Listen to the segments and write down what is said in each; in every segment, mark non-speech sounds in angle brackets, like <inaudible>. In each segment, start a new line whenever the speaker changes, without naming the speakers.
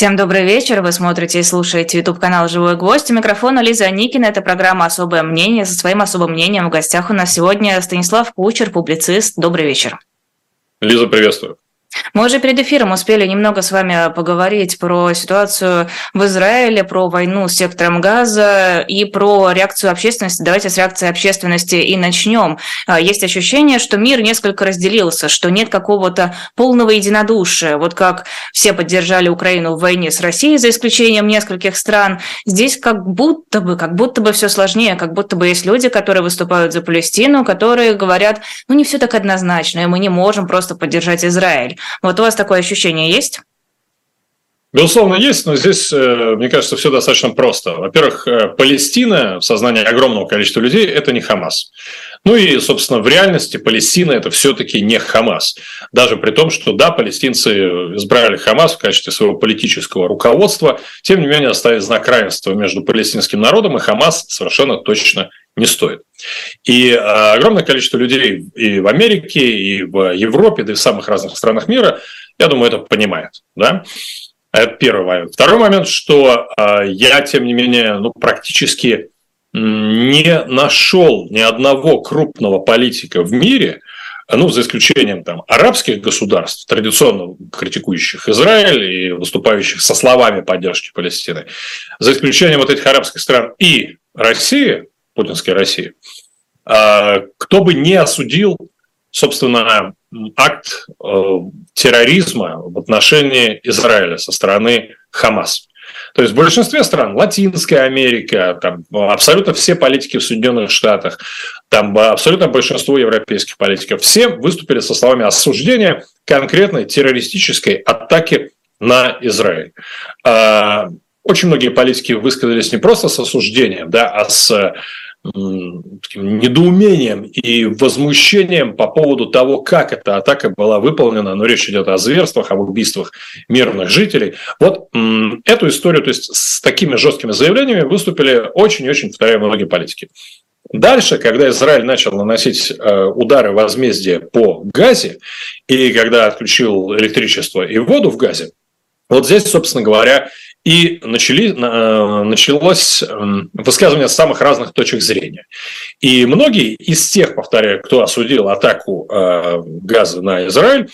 Всем добрый вечер. Вы смотрите и слушаете YouTube-канал «Живой гвоздь». У микрофона Лиза Никина. Это программа «Особое мнение». Со своим особым мнением в гостях у нас сегодня Станислав Кучер, публицист. Добрый вечер.
Лиза, приветствую.
Мы уже перед эфиром успели немного с вами поговорить про ситуацию в Израиле, про войну с сектором газа и про реакцию общественности. Давайте с реакции общественности и начнем. А, есть ощущение, что мир несколько разделился, что нет какого-то полного единодушия. Вот как все поддержали Украину в войне с Россией, за исключением нескольких стран, здесь как будто бы, как будто бы все сложнее, как будто бы есть люди, которые выступают за Палестину, которые говорят, ну не все так однозначно, и мы не можем просто поддержать Израиль. Вот у вас такое ощущение есть?
Безусловно, есть, но здесь, э, мне кажется, все достаточно просто. Во-первых, э, Палестина в сознании огромного количества людей – это не Хамас. Ну и, собственно, в реальности Палестина – это все-таки не Хамас. Даже при том, что, да, палестинцы избрали Хамас в качестве своего политического руководства, тем не менее оставить знак равенства между палестинским народом и Хамас совершенно точно не стоит. И а, огромное количество людей и в Америке, и в Европе, да и в самых разных странах мира, я думаю, это понимает. Да? Это первый момент. Второй момент, что а, я, тем не менее, ну, практически не нашел ни одного крупного политика в мире, ну, за исключением там, арабских государств, традиционно критикующих Израиль и выступающих со словами поддержки Палестины, за исключением вот этих арабских стран и России, путинской России, а, кто бы не осудил, собственно, акт э, терроризма в отношении Израиля со стороны Хамас. То есть в большинстве стран, Латинская Америка, там, абсолютно все политики в Соединенных Штатах, там абсолютно большинство европейских политиков, все выступили со словами осуждения конкретной террористической атаки на Израиль. А, очень многие политики высказались не просто с осуждением, да, а с недоумением и возмущением по поводу того, как эта атака была выполнена, но речь идет о зверствах, об убийствах мирных жителей. Вот эту историю, то есть с такими жесткими заявлениями выступили очень-очень, повторяю, многие политики. Дальше, когда Израиль начал наносить э, удары возмездия по Газе, и когда отключил электричество и воду в Газе, вот здесь, собственно говоря, и начали, э, началось эм, высказывание самых разных точек зрения. И многие из тех, повторяю, кто осудил атаку э, газа на Израиль,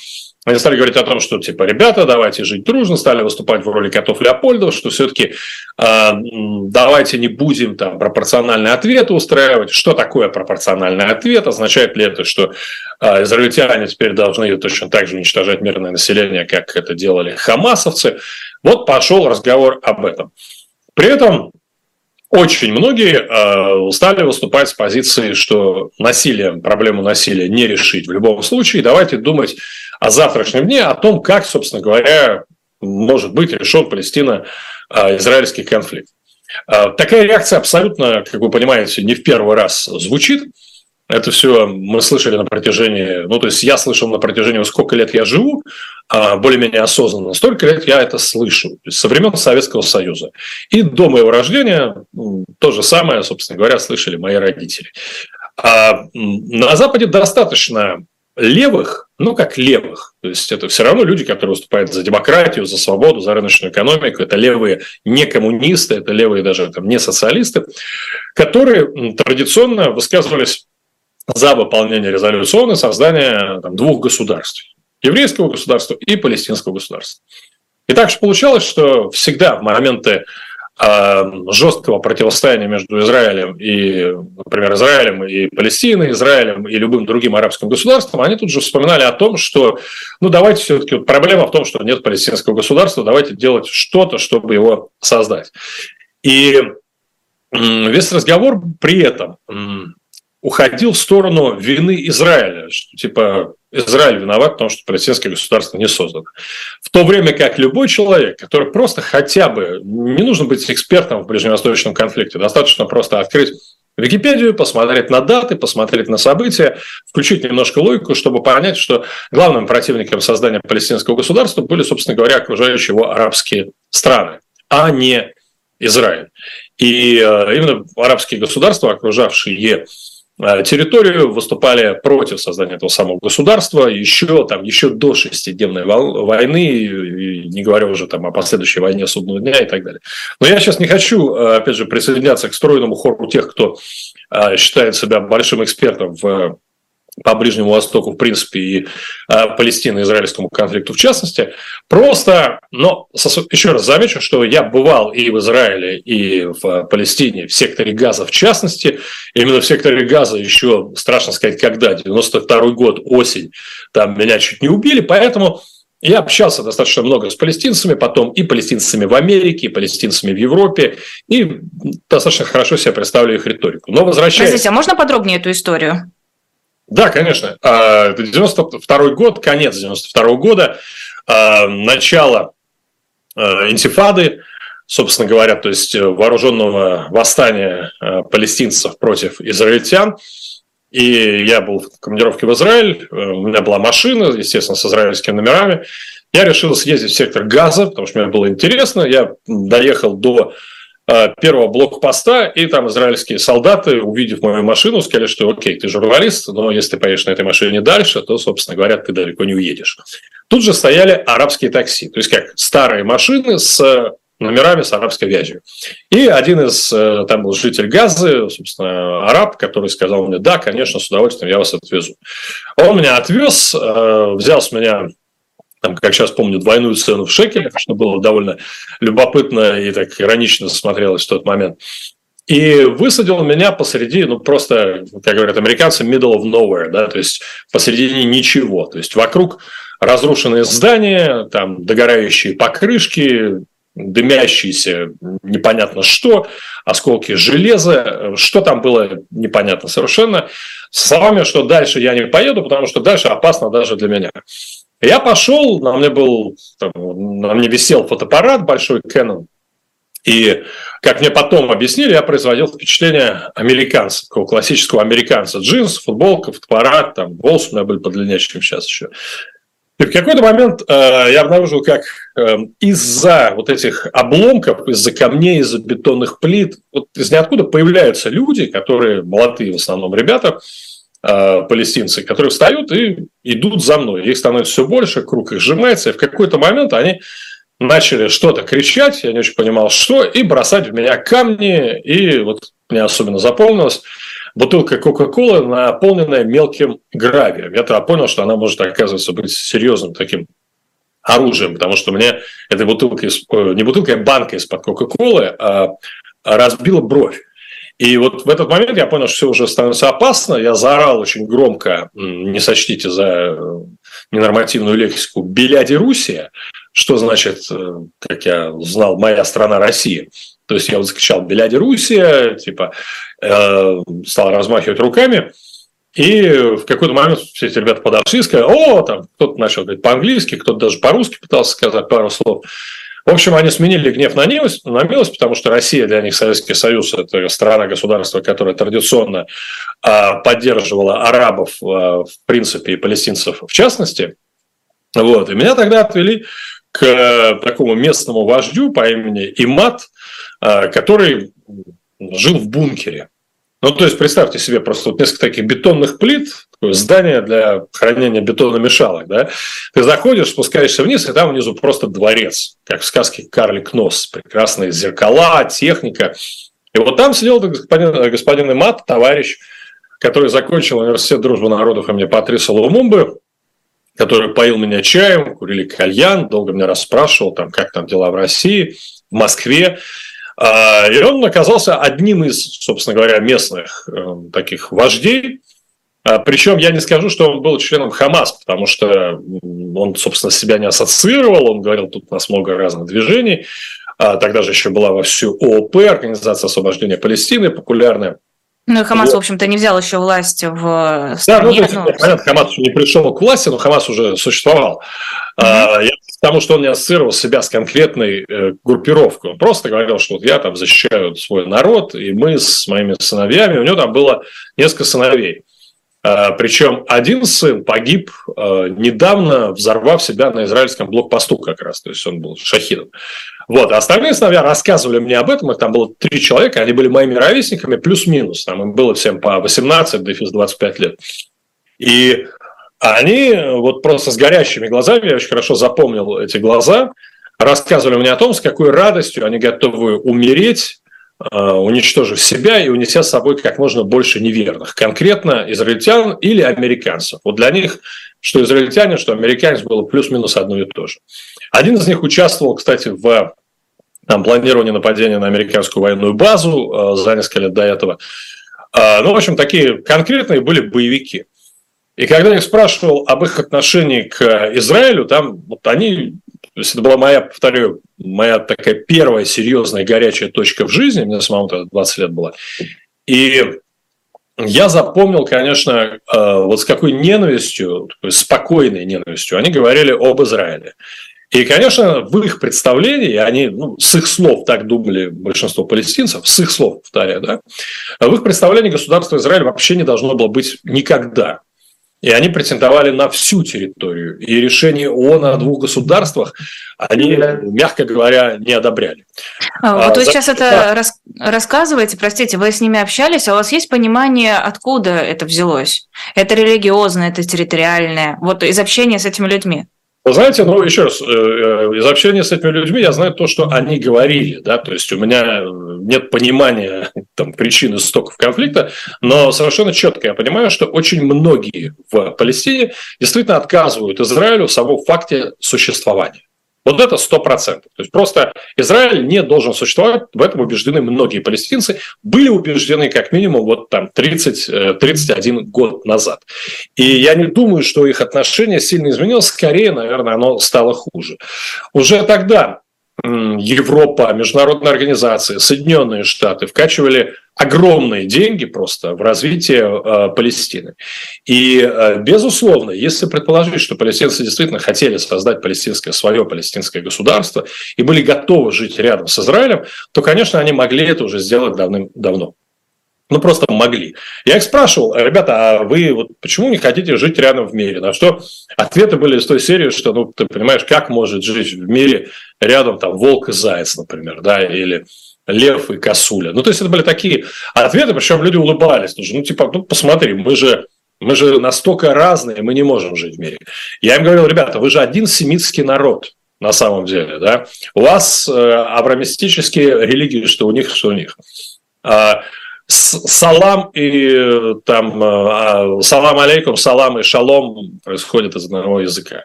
они стали говорить о том, что, типа, ребята, давайте жить дружно, стали выступать в роли котов Леопольдов, что все-таки э, давайте не будем там пропорциональные ответы устраивать. Что такое пропорциональный ответ? Означает ли это, что э, израильтяне теперь должны точно так же уничтожать мирное население, как это делали хамасовцы? Вот пошел разговор об этом. При этом очень многие э, стали выступать с позиции, что насилие, проблему насилия не решить в любом случае. Давайте думать о завтрашнем дне, о том, как, собственно говоря, может быть решен Палестино-израильский конфликт. Э, такая реакция абсолютно, как вы понимаете, не в первый раз звучит. Это все мы слышали на протяжении, ну, то есть я слышал на протяжении, сколько лет я живу, а, более-менее осознанно, столько лет я это слышу, со времен Советского Союза. И до моего рождения то же самое, собственно говоря, слышали мои родители. А на Западе достаточно левых, ну как левых, то есть это все равно люди, которые выступают за демократию, за свободу, за рыночную экономику, это левые не коммунисты, это левые даже там, не социалисты, которые традиционно высказывались за выполнение резолюции создания там, двух государств. Еврейского государства и палестинского государства. И так же получалось, что всегда в моменты э, жесткого противостояния между Израилем и, например, Израилем и Палестиной, Израилем и любым другим арабским государством, они тут же вспоминали о том, что, ну, давайте все-таки, вот проблема в том, что нет палестинского государства, давайте делать что-то, чтобы его создать. И весь разговор при этом уходил в сторону вины Израиля, что типа Израиль виноват, потому что палестинское государство не создано. В то время как любой человек, который просто хотя бы, не нужно быть экспертом в ближневосточном конфликте, достаточно просто открыть Википедию, посмотреть на даты, посмотреть на события, включить немножко логику, чтобы понять, что главным противником создания палестинского государства были, собственно говоря, окружающие его арабские страны, а не Израиль. И э, именно арабские государства, окружавшие территорию, выступали против создания этого самого государства еще, там, еще до шестидневной войны, не говоря уже там, о последующей войне судного дня и так далее. Но я сейчас не хочу, э, опять же, присоединяться к стройному хору тех, кто э, считает себя большим экспертом в по Ближнему Востоку, в принципе, и э, Палестино-израильскому конфликту в частности. Просто, но еще раз замечу, что я бывал и в Израиле, и в Палестине, в секторе Газа в частности. Именно в секторе Газа еще, страшно сказать, когда, 92 год, осень, там меня чуть не убили, поэтому я общался достаточно много с палестинцами, потом и палестинцами в Америке, и палестинцами в Европе, и достаточно хорошо себе представляю их риторику. Но возвращаясь...
Простите, а можно подробнее эту историю?
Да, конечно. А, это 92 год, конец 92 года, а, начало а, интифады, собственно говоря, то есть вооруженного восстания палестинцев против израильтян. И я был в командировке в Израиль, у меня была машина, естественно, с израильскими номерами. Я решил съездить в сектор Газа, потому что мне было интересно. Я доехал до Э, первого блокпоста, и там израильские солдаты, увидев мою машину, сказали, что окей, ты журналист, но если ты поедешь на этой машине дальше, то, собственно говоря, ты далеко не уедешь. Тут же стояли арабские такси, то есть как старые машины с номерами с арабской вязью. И один из, э, там был житель Газы, собственно, араб, который сказал мне, да, конечно, с удовольствием я вас отвезу. Он меня отвез, э, взял с меня там, как сейчас помню, двойную цену в шекелях, что было довольно любопытно и так иронично смотрелось в тот момент. И высадил меня посреди, ну, просто, как говорят американцы, middle of nowhere, да, то есть посередине ничего. То есть вокруг разрушенные здания, там догорающие покрышки, дымящиеся непонятно что, осколки железа, что там было непонятно совершенно. С словами, что дальше я не поеду, потому что дальше опасно даже для меня. Я пошел, на мне был, там, на мне висел фотоаппарат большой Canon, и, как мне потом объяснили, я производил впечатление американца, такого классического американца. Джинс, футболка, фотоаппарат, там, волосы у меня были подлиннее, чем сейчас еще. И в какой-то момент э, я обнаружил, как э, из-за вот этих обломков, из-за камней, из-за бетонных плит, вот из ниоткуда появляются люди, которые молодые в основном ребята, Э, палестинцы, которые встают и идут за мной. Их становится все больше, круг их сжимается, и в какой-то момент они начали что-то кричать, я не очень понимал, что, и бросать в меня камни, и вот мне особенно запомнилось, бутылка Кока-Колы, наполненная мелким гравием. Я тогда понял, что она может, оказывается, быть серьезным таким оружием, потому что мне этой бутылкой, э, не бутылкой, а банкой из-под Кока-Колы а разбила бровь. И вот в этот момент я понял, что все уже становится опасно. Я заорал очень громко, не сочтите за э, ненормативную лексику, «Беляди Руссия», что значит, э, как я знал, «Моя страна Россия». То есть я вот закричал «Беляди Руссия», типа э, стал размахивать руками. И в какой-то момент все эти ребята подошли и сказали, о, там кто-то начал говорить по-английски, кто-то даже по-русски пытался сказать пару слов. В общем, они сменили гнев на милость, на милость, потому что Россия для них, Советский Союз, это страна-государство, которое традиционно а, поддерживала арабов, а, в принципе, и палестинцев в частности. Вот. И меня тогда отвели к такому местному вождю по имени Имат, а, который жил в бункере. Ну, то есть, представьте себе просто вот несколько таких бетонных плит, такое здание для хранения бетономешалок, да? Ты заходишь, спускаешься вниз, и там внизу просто дворец, как в сказке «Карлик Нос». Прекрасные зеркала, техника. И вот там сидел господин, господин Имат, товарищ, который закончил университет дружбы народов имени Патриса Лумумбы, который поил меня чаем, курили кальян, долго меня расспрашивал, там, как там дела в России, в Москве. А, и он оказался одним из, собственно говоря, местных э, таких вождей. А, Причем я не скажу, что он был членом Хамас, потому что он, собственно, себя не ассоциировал. Он говорил, тут у нас много разных движений. А, тогда же еще была во всю ООП, Организация освобождения Палестины, популярная.
Ну и Хамас, вот. в общем-то, не взял еще власть в стране. Да,
ну, есть, ну, понятно, Хамас еще не пришел к власти, но Хамас уже существовал. Mm-hmm. Потому что он не ассоциировал себя с конкретной э, группировкой. Он просто говорил, что вот я там защищаю свой народ, и мы с моими сыновьями, у него там было несколько сыновей. Э, причем один сын погиб э, недавно, взорвав себя на израильском блокпосту как раз, то есть он был шахидом. Вот, а остальные сыновья рассказывали мне об этом, их там было три человека, они были моими ровесниками, плюс-минус, там им было всем по 18, дефис 25 лет. И они вот просто с горящими глазами, я очень хорошо запомнил эти глаза, рассказывали мне о том, с какой радостью они готовы умереть, уничтожив себя и унеся с собой как можно больше неверных, конкретно израильтян или американцев. Вот для них, что израильтяне, что американец было плюс-минус одно и то же. Один из них участвовал, кстати, в там, планировании нападения на американскую военную базу э, за несколько лет до этого. Э, ну, в общем, такие конкретные были боевики. И когда я их спрашивал об их отношении к Израилю, там вот они, то есть это была моя, повторю, моя такая первая серьезная горячая точка в жизни, мне самому тогда 20 лет было. И я запомнил, конечно, э, вот с какой ненавистью, спокойной ненавистью они говорили об Израиле. И, конечно, в их представлении, они ну, с их слов так думали большинство палестинцев, с их слов, повторяю, да, в их представлении государство Израиль вообще не должно было быть никогда. И они претендовали на всю территорию. И решение ООН о двух государствах они, мягко говоря, не одобряли.
А, вот вы а, сейчас это рас, рассказываете, простите, вы с ними общались, а у вас есть понимание, откуда это взялось? Это религиозное, это территориальное, вот из общения с этими людьми?
Вы знаете, ну, еще раз, э, э, из общения с этими людьми я знаю то, что они говорили, да, то есть у меня нет понимания <laughs> там, причин истоков конфликта, но совершенно четко я понимаю, что очень многие в Палестине действительно отказывают Израилю в самом факте существования. Вот это сто процентов. То есть просто Израиль не должен существовать, в этом убеждены многие палестинцы, были убеждены как минимум вот там 30, 31 э, год назад. И я не думаю, что их отношение сильно изменилось, скорее, наверное, оно стало хуже. Уже тогда Европа, международные организации, Соединенные Штаты вкачивали огромные деньги просто в развитие э, Палестины. И, э, безусловно, если предположить, что палестинцы действительно хотели создать палестинское, свое палестинское государство и были готовы жить рядом с Израилем, то, конечно, они могли это уже сделать давным-давно. Ну, просто могли. Я их спрашивал, ребята, а вы вот почему не хотите жить рядом в мире? На что ответы были из той серии, что, ну, ты понимаешь, как может жить в мире рядом там волк и заяц, например, да, или лев и косуля. Ну, то есть это были такие ответы, причем люди улыбались. Ну, типа, ну, посмотри, мы же, мы же настолько разные, мы не можем жить в мире. Я им говорил, ребята, вы же один семитский народ на самом деле, да? У вас э, абрамистические религии, что у них, что у них. А, салам и там а, салам алейкум, салам и шалом происходят из одного языка.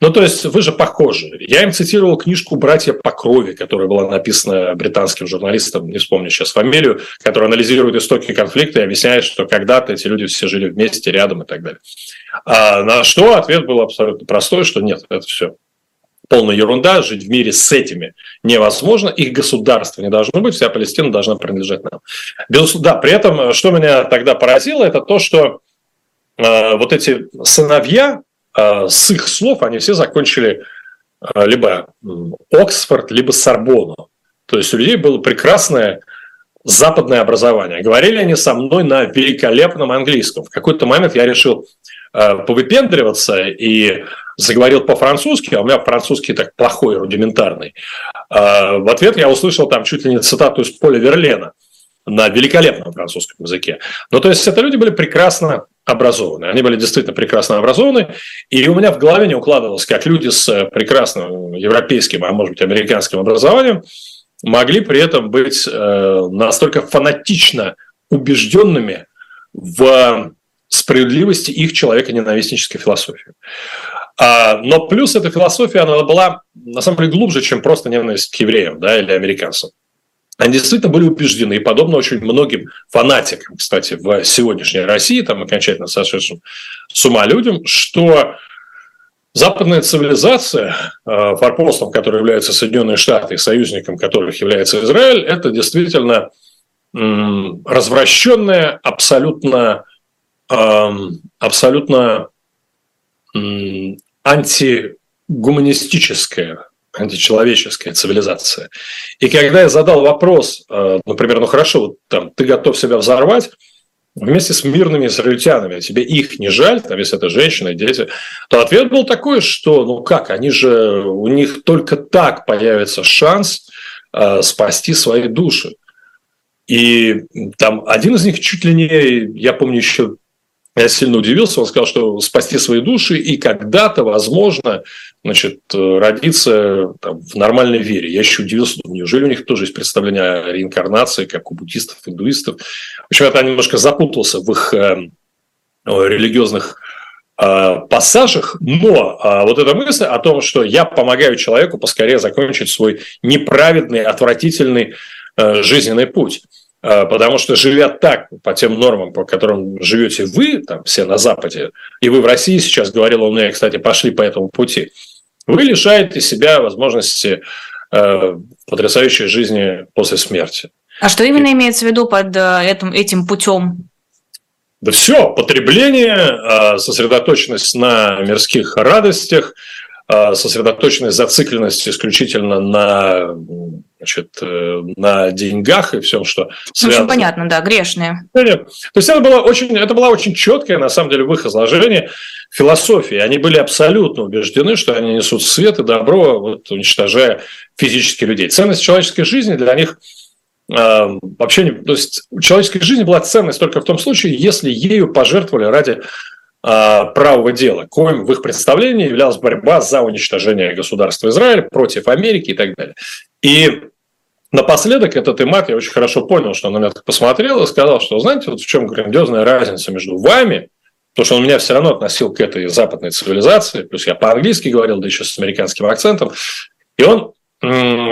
Ну, то есть вы же похожи. Я им цитировал книжку «Братья по крови», которая была написана британским журналистом, не вспомню сейчас фамилию, который анализирует истоки конфликта и объясняет, что когда-то эти люди все жили вместе, рядом и так далее. А на что ответ был абсолютно простой, что нет, это все полная ерунда, жить в мире с этими невозможно, их государство не должно быть, вся Палестина должна принадлежать нам. Безусловно, да, при этом, что меня тогда поразило, это то, что э, вот эти сыновья, э, с их слов, они все закончили э, либо Оксфорд, либо Сорбону. То есть у людей было прекрасное западное образование. Говорили они со мной на великолепном английском. В какой-то момент я решил э, повыпендриваться и заговорил по-французски, а у меня французский так плохой, рудиментарный. Э, в ответ я услышал там чуть ли не цитату из Поля Верлена на великолепном французском языке. Ну, то есть это люди были прекрасно образованы. Они были действительно прекрасно образованы. И у меня в голове не укладывалось, как люди с прекрасным европейским, а может быть, американским образованием могли при этом быть э, настолько фанатично убежденными в справедливости их человека-ненавистнической философии. А, но плюс эта философия, она была на самом деле глубже, чем просто ненависть к евреям да, или американцам. Они действительно были убеждены, и подобно очень многим фанатикам, кстати, в сегодняшней России, там окончательно сошедшим с ума людям, что Западная цивилизация, э, форпостом которой являются Соединенные Штаты, союзником которых является Израиль, это действительно развращенная, абсолютно, абсолютно антигуманистическая, античеловеческая цивилизация. И когда я задал вопрос, э, например, ну хорошо, вот, там, ты готов себя взорвать, вместе с мирными израильтянами, а тебе их не жаль, там, если это женщины, дети, то ответ был такой, что, ну как, они же, у них только так появится шанс э, спасти свои души. И там один из них чуть ли не, я помню еще я сильно удивился, он сказал, что спасти свои души и когда-то, возможно, значит, родиться там, в нормальной вере. Я еще удивился, неужели у них тоже есть представление о реинкарнации, как у буддистов, индуистов. В общем, я немножко запутался в их э, религиозных э, пассажах, но э, вот эта мысль о том, что я помогаю человеку поскорее закончить свой неправедный, отвратительный э, жизненный путь – потому что живя так, по тем нормам, по которым живете вы, там все на Западе, и вы в России сейчас, говорил он мне, кстати, пошли по этому пути, вы лишаете себя возможности э, потрясающей жизни после смерти.
А что именно и... имеется в виду под э, этим, этим путем?
Да все, потребление, э, сосредоточенность на мирских радостях, сосредоточенность, зацикленность исключительно на значит, э, на деньгах и всем, что
связано. Очень понятно, да, грешные.
То есть это была очень, это была очень четкая, на самом деле, в их изложении философия. Они были абсолютно убеждены, что они несут свет и добро, вот, уничтожая физически людей. Ценность человеческой жизни для них э, вообще не... То есть человеческая жизнь была ценность только в том случае, если ею пожертвовали ради правого дела, коим в их представлении являлась борьба за уничтожение государства Израиль против Америки и так далее. И напоследок этот имат, я очень хорошо понял, что он на меня так посмотрел и сказал, что, знаете, вот в чем грандиозная разница между вами, потому что он меня все равно относил к этой западной цивилизации, плюс я по-английски говорил, да еще с американским акцентом, и он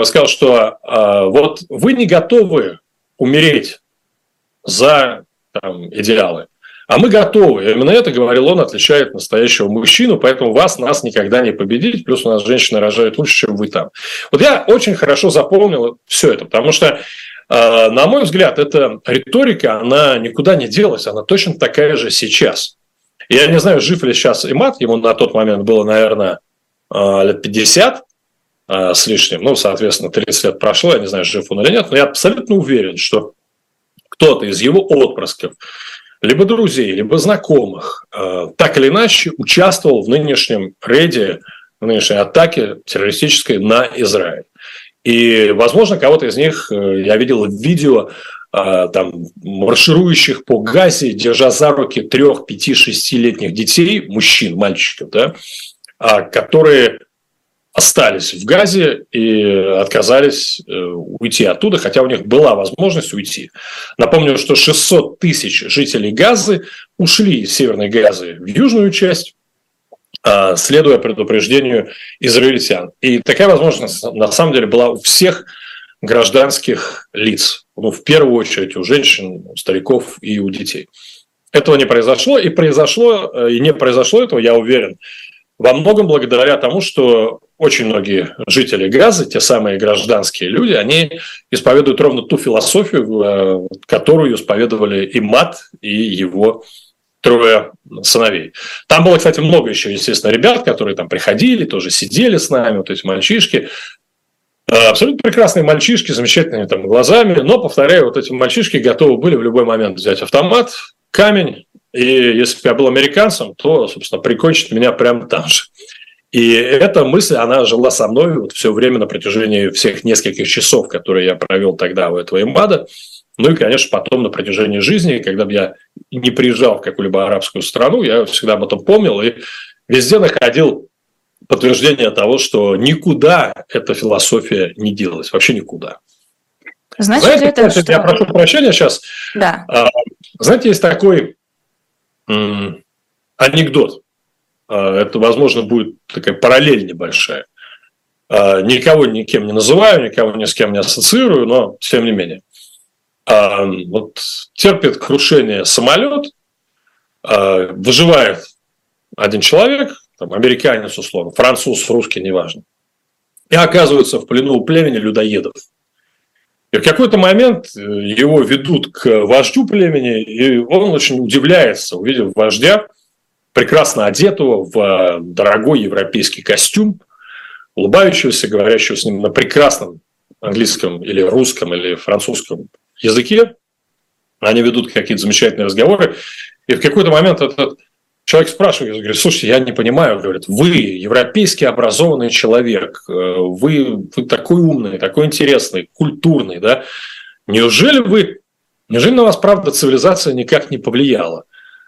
сказал, что э, вот вы не готовы умереть за там, идеалы, а мы готовы. Именно это, говорил он, отличает настоящего мужчину, поэтому вас, нас никогда не победить. Плюс у нас женщины рожают лучше, чем вы там. Вот я очень хорошо запомнил все это, потому что, э, на мой взгляд, эта риторика, она никуда не делась, она точно такая же сейчас. Я не знаю, жив ли сейчас Имат, ему на тот момент было, наверное, э, лет 50 э, с лишним, ну, соответственно, 30 лет прошло, я не знаю, жив он или нет, но я абсолютно уверен, что кто-то из его отпрысков, либо друзей, либо знакомых, э, так или иначе участвовал в нынешнем рейде, в нынешней атаке террористической на Израиль. И, возможно, кого-то из них э, я видел в видео, э, там, марширующих по Газе, держа за руки трех, пяти, шестилетних детей, мужчин, мальчиков, да, а, которые остались в Газе и отказались э, уйти оттуда, хотя у них была возможность уйти. Напомню, что 600 тысяч жителей Газы ушли из Северной Газы в южную часть, а, следуя предупреждению израильтян. И такая возможность на самом деле была у всех гражданских лиц. Ну, в первую очередь у женщин, у стариков и у детей. Этого не произошло, и произошло, э, и не произошло этого, я уверен, во многом благодаря тому, что очень многие жители Газа, те самые гражданские люди, они исповедуют ровно ту философию, э, которую исповедовали и Мат, и его трое сыновей. Там было, кстати, много еще, естественно, ребят, которые там приходили, тоже сидели с нами, вот эти мальчишки. Э, абсолютно прекрасные мальчишки, замечательными там глазами, но, повторяю, вот эти мальчишки готовы были в любой момент взять автомат, камень, и если бы я был американцем, то, собственно, прикончить меня прямо там же. И эта мысль, она жила со мной вот все время на протяжении всех нескольких часов, которые я провел тогда у этого имбада. Ну и, конечно, потом на протяжении жизни, когда бы я не приезжал в какую-либо арабскую страну, я всегда об этом помнил и везде находил подтверждение того, что никуда эта философия не делась, вообще никуда. Значит, знаете, это что? Я прошу прощения сейчас. Да. А, знаете, есть такой анекдот. А, это, возможно, будет такая параллель небольшая. А, никого никем не называю, никого ни с кем не ассоциирую, но тем не менее. А, вот терпит крушение самолет, выживает один человек, там, американец, условно, француз, русский, неважно, и оказывается в плену у племени людоедов – и в какой-то момент э, его ведут к вождю племени, и он очень удивляется, увидев вождя, прекрасно одетого в э, дорогой европейский костюм, улыбающегося, говорящего с ним на прекрасном английском или русском или французском языке. Они ведут какие-то замечательные разговоры. И в какой-то момент этот человек спрашивает, говорит, слушайте, я не понимаю, говорит, вы европейский образованный человек, э, вы, вы такой умный, такой интересный, культурный, да? Неужели вы, неужели на вас, правда, цивилизация никак не повлияла?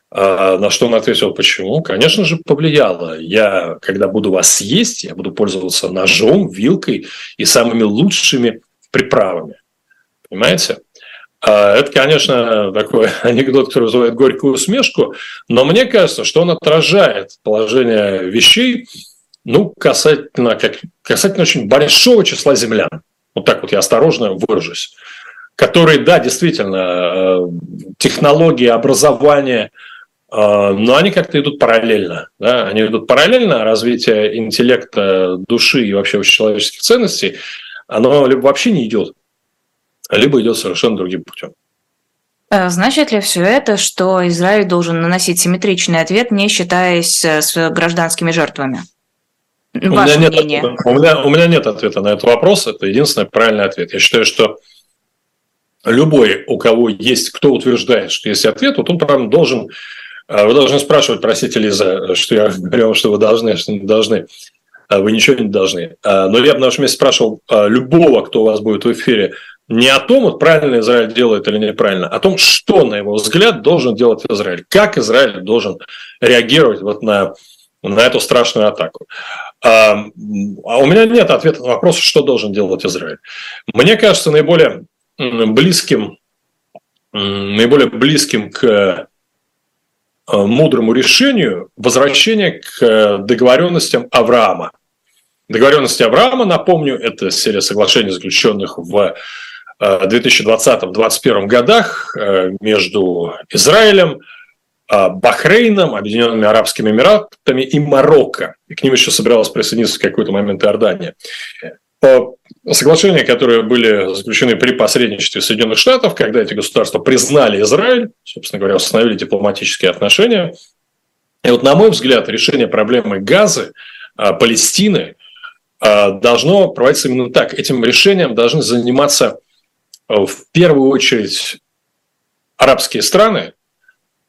А, на что он ответил, почему? Конечно же, повлияло. Я, когда буду вас съесть, я буду пользоваться ножом, вилкой и самыми лучшими приправами. Понимаете? А, это, конечно, такой <laughs> анекдот, который вызывает горькую усмешку, но мне кажется, что он отражает положение вещей, ну, касательно, как, касательно очень большого числа землян. Вот так вот я осторожно выражусь. Которые, да, действительно, э, технологии, образование, э, но они как-то идут параллельно. Да? Они идут параллельно, развитие интеллекта, души и вообще человеческих ценностей, оно либо вообще не идет либо идет совершенно другим путем.
Э, значит ли все это, что Израиль должен наносить симметричный ответ, не считаясь э, с гражданскими жертвами?
У меня, нет, у, меня, у меня нет ответа на этот вопрос. Это единственный правильный ответ. Я считаю, что любой, у кого есть, кто утверждает, что есть ответ, вот он прям должен, э, вы должны спрашивать, простите, Лиза, что я говорю, что вы должны, что не должны. Вы ничего не должны. Но я бы на вашем месте спрашивал любого, кто у вас будет в эфире, не о том, вот правильно Израиль делает или неправильно, а о том, что, на его взгляд, должен делать Израиль, как Израиль должен реагировать вот на, на эту страшную атаку. А, а у меня нет ответа на вопрос, что должен делать Израиль. Мне кажется, наиболее близким, наиболее близким к э, мудрому решению возвращение к договоренностям Авраама. Договоренности Авраама, напомню, это серия соглашений, заключенных в 2020-2021 годах э, между Израилем, э, Бахрейном, Объединенными Арабскими Эмиратами и Марокко. И к ним еще собиралась присоединиться в какой-то момент Иордания. Соглашения, которые были заключены при посредничестве Соединенных Штатов, когда эти государства признали Израиль, собственно говоря, установили дипломатические отношения. И вот, на мой взгляд, решение проблемы Газы, э, Палестины должно проводиться именно так. Этим решением должны заниматься в первую очередь арабские страны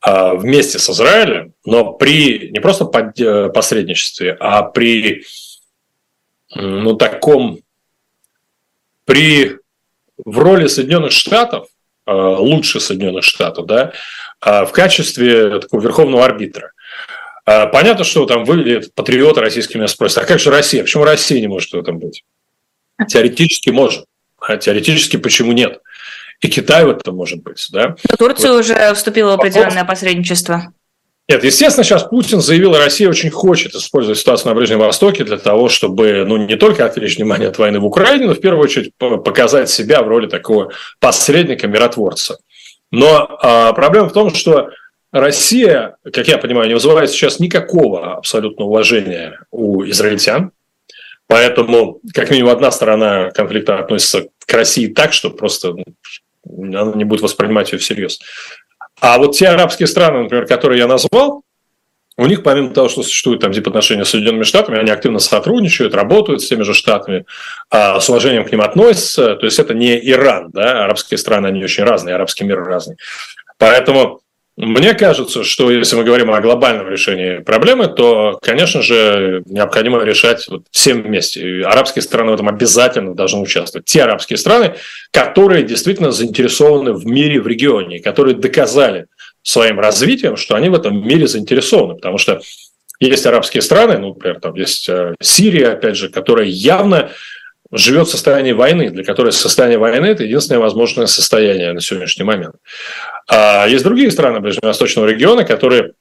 а, вместе с Израилем, но при не просто э, посредничестве, а при ну, таком, при в роли Соединенных Штатов, а, лучше Соединенных Штатов, да, а, в качестве такого верховного арбитра. Понятно, что там вы, патриоты российские, меня спросят, а как же Россия? Почему Россия не может в этом быть? Теоретически может. А теоретически почему нет? И Китай в этом может быть. Да?
Но Турция вот. уже вступила в определенное посредничество.
Нет, естественно, сейчас Путин заявил, Россия очень хочет использовать ситуацию на Ближнем Востоке для того, чтобы ну, не только отвлечь внимание от войны в Украине, но в первую очередь показать себя в роли такого посредника, миротворца. Но а, проблема в том, что Россия, как я понимаю, не вызывает сейчас никакого абсолютно уважения у израильтян. Поэтому, как минимум, одна сторона конфликта относится к России так, что просто ну, она не будет воспринимать ее всерьез. А вот те арабские страны, например, которые я назвал, у них, помимо того, что существуют там дипотношения с Соединенными Штатами, они активно сотрудничают, работают с теми же Штатами, а с уважением к ним относятся. То есть это не Иран, да, арабские страны, они очень разные, арабский мир разный. Поэтому мне кажется, что если мы говорим о глобальном решении проблемы, то, конечно же, необходимо решать вот всем вместе. И арабские страны в этом обязательно должны участвовать. Те арабские страны, которые действительно заинтересованы в мире, в регионе, которые доказали своим развитием, что они в этом мире заинтересованы. Потому что есть арабские страны, ну, например, там есть э, Сирия, опять же, которая явно живет в состоянии войны, для которой состояние войны – это единственное возможное состояние на сегодняшний момент. А есть другие страны Ближневосточного региона, которые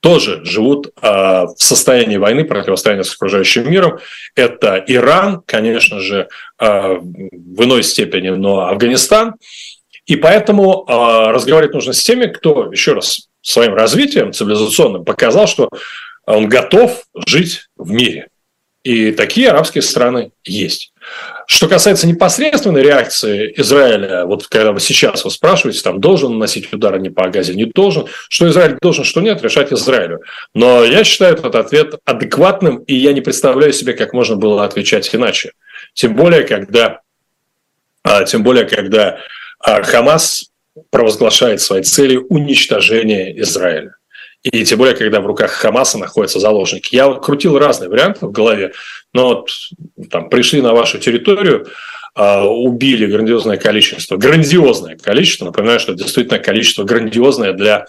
тоже живут а, в состоянии войны, противостояния с окружающим миром. Это Иран, конечно же, а, в иной степени, но Афганистан. И поэтому а, разговаривать нужно с теми, кто, еще раз, своим развитием цивилизационным показал, что он готов жить в мире. И такие арабские страны есть. Что касается непосредственной реакции Израиля, вот когда вы сейчас вы спрашиваете, там, должен наносить удары не по Газе, не должен, что Израиль должен, что нет, решать Израилю. Но я считаю этот ответ адекватным, и я не представляю себе, как можно было отвечать иначе. Тем более, когда, а, тем более, когда а, Хамас провозглашает своей целью уничтожение Израиля. И тем более, когда в руках Хамаса находятся заложники. Я крутил разные варианты в голове, но вот там пришли на вашу территорию, а, убили грандиозное количество, грандиозное количество, напоминаю, что действительно количество грандиозное для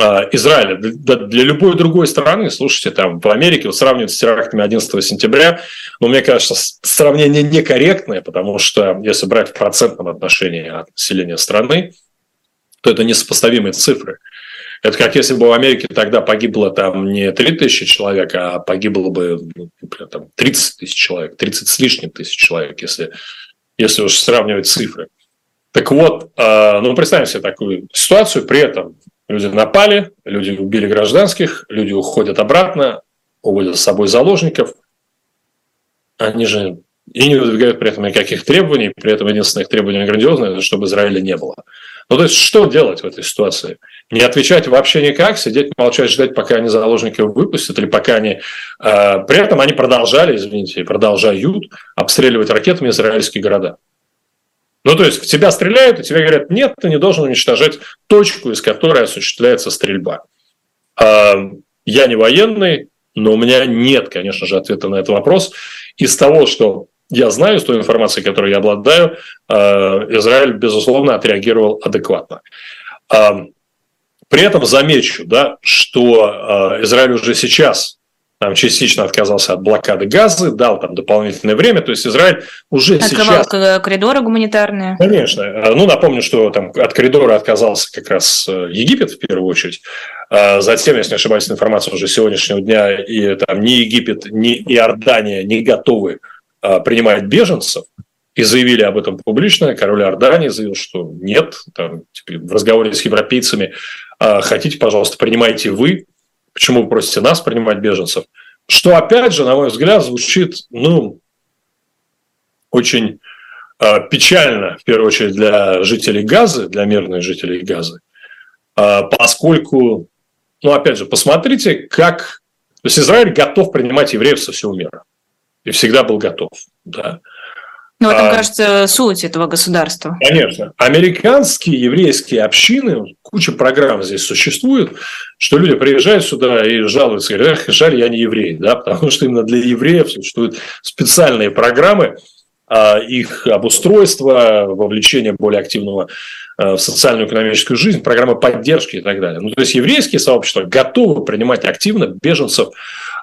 а, Израиля, для, любой другой страны, слушайте, там в Америке вот сравнивают с терактами 11 сентября, но мне кажется, сравнение некорректное, потому что если брать в процентном отношении от населения страны, то это несопоставимые цифры. Это как если бы в Америке тогда погибло там не 3 тысячи человек, а погибло бы ну, например, там 30 тысяч человек, 30 с лишним тысяч человек, если, если уж сравнивать цифры. Так вот, а, ну, представим себе такую ситуацию, при этом люди напали, люди убили гражданских, люди уходят обратно, уводят с собой заложников. Они же и не выдвигают при этом никаких требований, при этом единственное их требование грандиозное, чтобы Израиля не было. Ну, то есть, что делать в этой ситуации? Не отвечать вообще никак, сидеть, молчать, ждать, пока они заложников выпустят, или пока они... Э, при этом они продолжали, извините, продолжают обстреливать ракетами израильские города. Ну, то есть, в тебя стреляют, и тебе говорят, нет, ты не должен уничтожать точку, из которой осуществляется стрельба. Э, я не военный, но у меня нет, конечно же, ответа на этот вопрос. Из того, что я знаю, с той информацией, которой я обладаю, э, Израиль, безусловно, отреагировал адекватно. А, при этом замечу, да, что э, Израиль уже сейчас там, частично отказался от блокады газа, дал там дополнительное время, то есть Израиль уже
Открывал сейчас... коридоры гуманитарные.
Конечно. Э, ну, напомню, что там от коридора отказался как раз Египет в первую очередь. Затем, если не ошибаюсь, информация уже сегодняшнего дня, и там ни Египет, ни Иордания не готовы принимает беженцев, и заявили об этом публично. Король Иордании заявил, что нет, там, в разговоре с европейцами, а, хотите, пожалуйста, принимайте вы, почему вы просите нас принимать беженцев? Что, опять же, на мой взгляд, звучит, ну, очень а, печально, в первую очередь, для жителей Газы, для мирных жителей Газы, поскольку, ну, опять же, посмотрите, как... То есть Израиль готов принимать евреев со всего мира и всегда был готов. Да.
Ну, в этом, а, кажется, суть этого государства.
Конечно. Американские еврейские общины, куча программ здесь существует, что люди приезжают сюда и жалуются, говорят, эх, жаль, я не еврей, да, <laughs> потому что именно для евреев существуют специальные программы, а, их обустройство, вовлечение более активного а, в социальную экономическую жизнь, программы поддержки и так далее. Ну, то есть еврейские сообщества готовы принимать активно беженцев,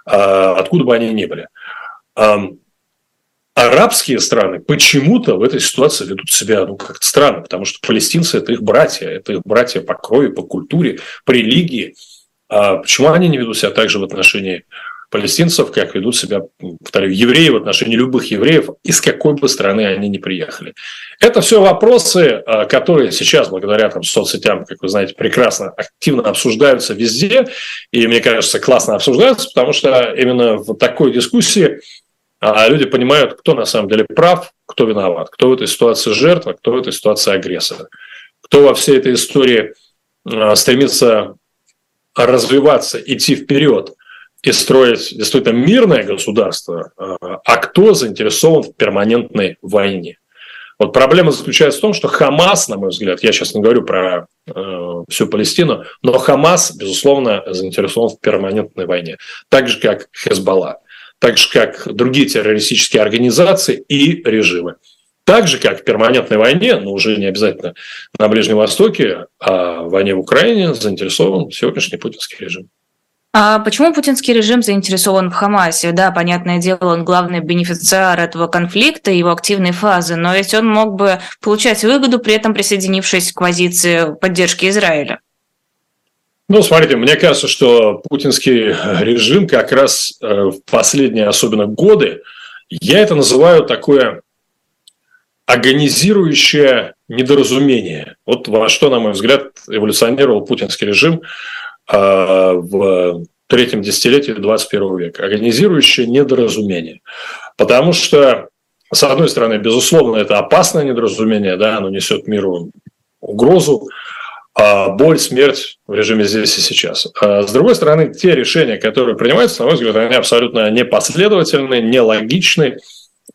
а, откуда бы они ни были арабские страны почему-то в этой ситуации ведут себя ну, как-то странно, потому что палестинцы – это их братья, это их братья по крови, по культуре, по религии. А почему они не ведут себя так же в отношении палестинцев, как ведут себя, повторю, евреи в отношении любых евреев, из какой бы страны они ни приехали. Это все вопросы, а, которые сейчас, благодаря там, соцсетям, как вы знаете, прекрасно, активно обсуждаются везде, и, мне кажется, классно обсуждаются, потому что именно в такой дискуссии а люди понимают, кто на самом деле прав, кто виноват, кто в этой ситуации жертва, кто в этой ситуации агрессор, кто во всей этой истории а, стремится развиваться, идти вперед и строить действительно мирное государство, а, а кто заинтересован в перманентной войне. Вот проблема заключается в том, что Хамас, на мой взгляд, я сейчас не говорю про э, всю Палестину, но Хамас, безусловно, заинтересован в перманентной войне, так же как Хезбалла так же как другие террористические организации и режимы. Так же, как в перманентной войне, но уже не обязательно на Ближнем Востоке, а в войне в Украине заинтересован сегодняшний путинский режим.
А почему путинский режим заинтересован в Хамасе? Да, понятное дело, он главный бенефициар этого конфликта, его активной фазы, но ведь он мог бы получать выгоду, при этом присоединившись к позиции поддержки Израиля.
Ну, смотрите, мне кажется, что путинский режим как раз э, в последние особенно годы, я это называю такое агонизирующее недоразумение. Вот во что, на мой взгляд, эволюционировал путинский режим э, в третьем десятилетии 21 века. Агонизирующее недоразумение. Потому что, с одной стороны, безусловно, это опасное недоразумение, да, оно несет миру угрозу, боль, смерть в режиме здесь и сейчас. А с другой стороны, те решения, которые принимаются, на мой взгляд, они абсолютно непоследовательны, нелогичны.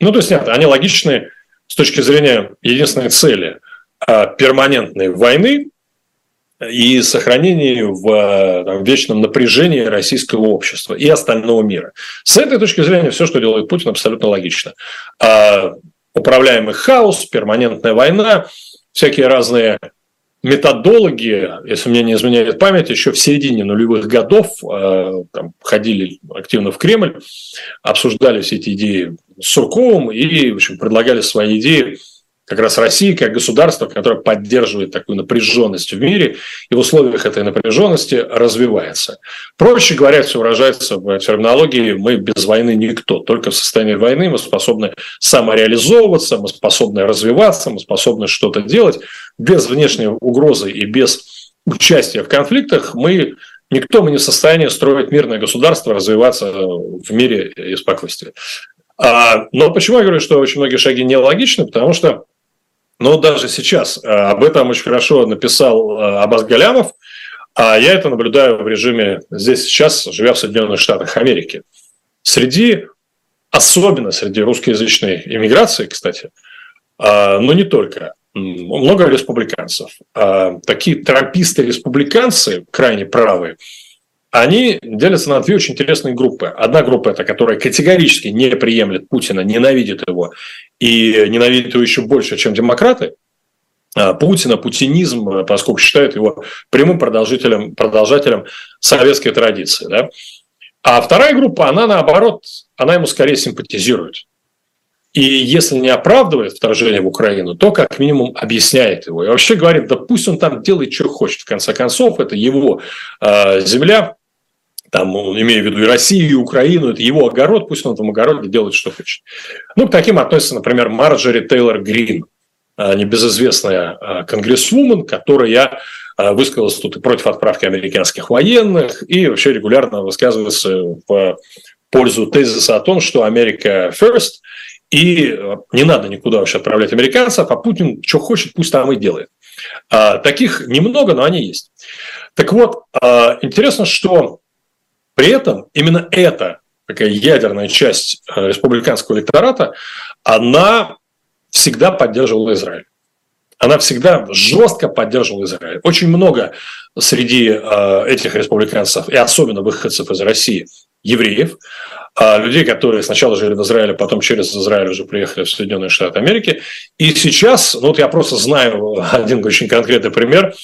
Ну, то есть, нет, они логичны с точки зрения единственной цели перманентной войны и сохранении в там, вечном напряжении российского общества и остального мира. С этой точки зрения все, что делает Путин, абсолютно логично. Управляемый хаос, перманентная война, всякие разные методологи, если мне не изменяет память, еще в середине нулевых годов э, там, ходили активно в Кремль, обсуждали все эти идеи с Сурковым и, в общем, предлагали свои идеи как раз России как государство, которое поддерживает такую напряженность в мире и в условиях этой напряженности развивается. Проще говоря, все выражается в терминологии «мы без войны никто». Только в состоянии войны мы способны самореализовываться, мы способны развиваться, мы способны что-то делать. Без внешней угрозы и без участия в конфликтах мы никто мы не в состоянии строить мирное государство, развиваться в мире и спокойствии. А, но почему я говорю, что очень многие шаги нелогичны? Потому что но даже сейчас э, об этом очень хорошо написал э, Абаз Галямов, а я это наблюдаю в режиме здесь сейчас, живя в Соединенных Штатах Америки. Среди, особенно среди русскоязычной иммиграции, кстати, э, но не только, много республиканцев. Такие трамписты-республиканцы, крайне правые, они делятся на две очень интересные группы. Одна группа – это которая категорически не приемлет Путина, ненавидит его и ненавидит его еще больше, чем демократы. А Путина, путинизм, поскольку считают его прямым продолжателем, продолжателем советской традиции. Да? А вторая группа, она наоборот, она ему скорее симпатизирует. И если не оправдывает вторжение в Украину, то как минимум объясняет его. И вообще говорит, да пусть он там делает, что хочет. В конце концов, это его э, земля, там, имея в виду и Россию, и Украину, это его огород, пусть он в этом огороде делает, что хочет. Ну, к таким относится, например, Марджори Тейлор Грин, а, небезызвестная а, конгрессвумен, которая а, высказалась тут и против отправки американских военных, и вообще регулярно высказывается в пользу тезиса о том, что Америка first, и не надо никуда вообще отправлять американцев, а Путин что хочет, пусть там и делает. Таких немного, но они есть. Так вот, интересно, что при этом именно эта такая ядерная часть э, республиканского электората, она всегда поддерживала Израиль. Она всегда жестко поддерживала Израиль. Очень много среди э, этих республиканцев, и особенно выходцев из России, евреев, э, людей, которые сначала жили в Израиле, потом через Израиль уже приехали в Соединенные Штаты Америки. И сейчас, ну вот я просто знаю один очень конкретный пример,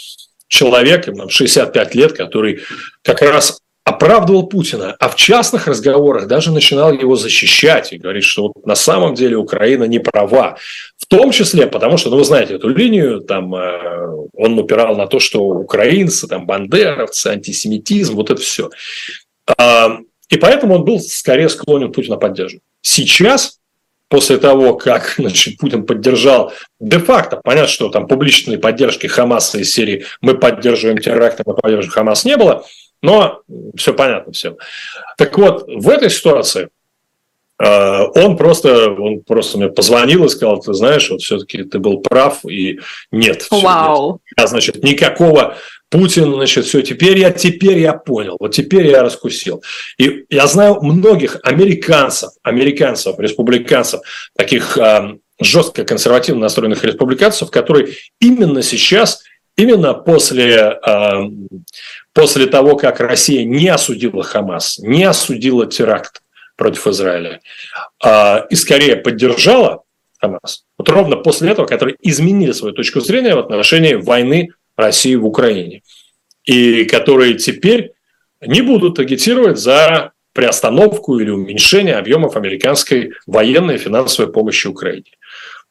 человек, 65 лет, который как раз оправдывал Путина, а в частных разговорах даже начинал его защищать и говорить, что вот на самом деле Украина не права. В том числе, потому что, ну, вы знаете эту линию, там э, он упирал на то, что украинцы, там, бандеровцы, антисемитизм, вот это все. А, и поэтому он был скорее склонен Путина поддерживать. Сейчас после того, как <laughs> значит, Путин поддержал де-факто, понятно, что там публичной поддержки Хамаса из серии «мы поддерживаем теракты, мы поддерживаем Хамас» не было – но все понятно всем. Так вот, в этой ситуации э, он просто, он просто мне позвонил и сказал, ты знаешь, вот все-таки ты был прав, и нет.
Вау.
Нет. значит, никакого Путин, значит, все, теперь я, теперь я понял, вот теперь я раскусил. И я знаю многих американцев, американцев, республиканцев, таких э, жестко консервативно настроенных республиканцев, которые именно сейчас, именно после э, после того, как Россия не осудила Хамас, не осудила теракт против Израиля, а, и скорее поддержала Хамас, вот ровно после этого, которые изменили свою точку зрения в отношении войны России в Украине, и которые теперь не будут агитировать за приостановку или уменьшение объемов американской военной и финансовой помощи Украине.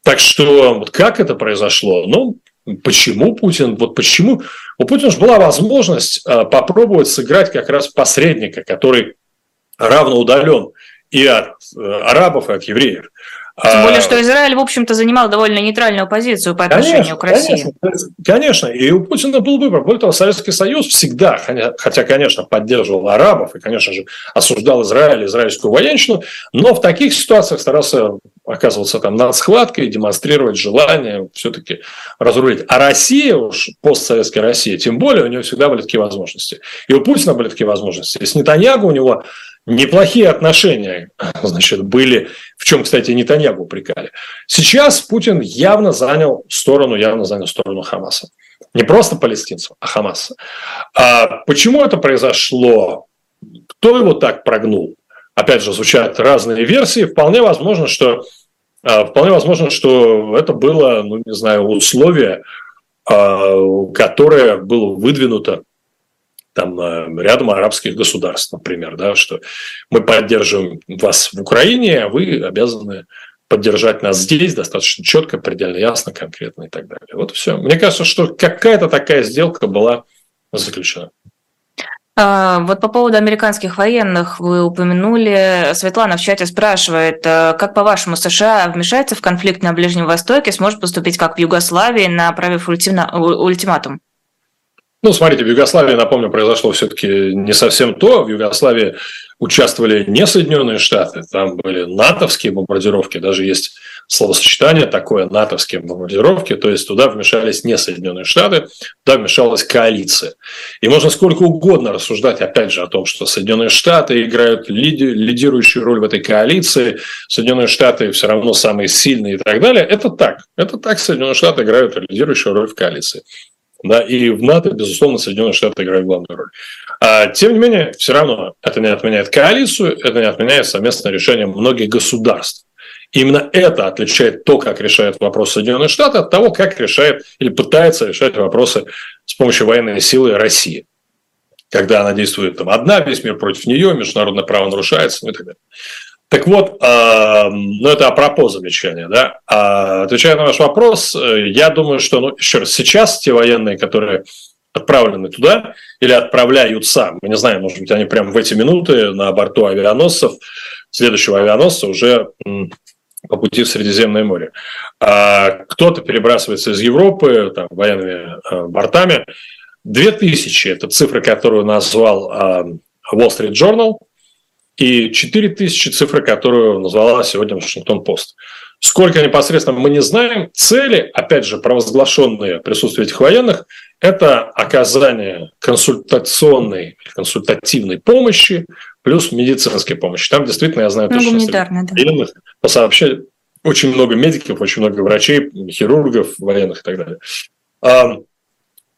Так что вот как это произошло? Ну, Почему Путин? Вот почему? У Путина же была возможность а, попробовать сыграть как раз посредника, который равно удален и от э, арабов, и от евреев.
Тем более, а, что Израиль, в общем-то, занимал довольно нейтральную позицию по отношению конечно, к России.
Конечно, конечно, и у Путина был выбор. Более того, Советский Союз всегда, хотя, конечно, поддерживал арабов и, конечно же, осуждал Израиль, израильскую военщину, но в таких ситуациях старался оказываться там над схваткой, демонстрировать желание все-таки разрулить. А Россия уж, постсоветская Россия, тем более, у нее всегда были такие возможности. И у Путина были такие возможности. И с Нетаньягу у него неплохие отношения, <laughs> значит, были, в чем, кстати, Нетаньягу упрекали. Сейчас Путин явно занял сторону, явно занял сторону Хамаса. Не просто палестинцев, а Хамаса. А почему это произошло? Кто его так прогнул? Опять же, звучат разные версии. Вполне возможно, что а, Вполне возможно, что это было, ну, не знаю, условие, а, которое было выдвинуто там рядом арабских государств, например, да, что мы поддерживаем вас в Украине, а вы обязаны поддержать нас здесь достаточно четко, предельно ясно, конкретно и так далее. Вот все. Мне кажется, что какая-то такая сделка была заключена.
А, вот по поводу американских военных вы упомянули. Светлана в чате спрашивает, э, как по-вашему США вмешается в конфликт на Ближнем Востоке, сможет поступить как в Югославии, направив ультиматум?
Ну, смотрите, в Югославии, напомню, произошло все-таки не совсем то. В Югославии участвовали не Соединенные Штаты, там были натовские бомбардировки, даже есть словосочетание такое, натовские бомбардировки, то есть туда вмешались не Соединенные Штаты, туда вмешалась коалиция. И можно сколько угодно рассуждать, опять же, о том, что Соединенные Штаты играют лиди, лидирующую роль в этой коалиции, Соединенные Штаты все равно самые сильные и так далее. Это так. Это так Соединенные Штаты играют лидирующую роль в коалиции. Да, и в НАТО, безусловно, Соединенные Штаты играют главную роль. А, тем не менее, все равно это не отменяет коалицию, это не отменяет совместное решение многих государств. именно это отличает то, как решает вопрос Соединенные Штаты, от того, как решает или пытается решать вопросы с помощью военной силы России. Когда она действует там одна, весь мир против нее, международное право нарушается ну и так далее. Так вот, э, ну это апропо замечания, да. А, отвечая на ваш вопрос, э, я думаю, что, ну, еще раз, сейчас те военные, которые отправлены туда или отправляются, мы не знаем, может быть, они прямо в эти минуты на борту авианосцев, следующего авианосца уже по пути в Средиземное море. А кто-то перебрасывается из Европы там, военными э, бортами. 2000 – это цифра, которую назвал э, Wall Street Journal – и 4000 цифры, которую назвала сегодня Вашингтон-Пост. Сколько непосредственно мы не знаем. Цели, опять же, провозглашенные присутствие этих военных, это оказание консультационной, консультативной помощи плюс медицинской помощи. Там действительно, я знаю, ну, точно
гуманитарно, да. военных
сообщать очень много медиков, очень много врачей, хирургов, военных и так далее.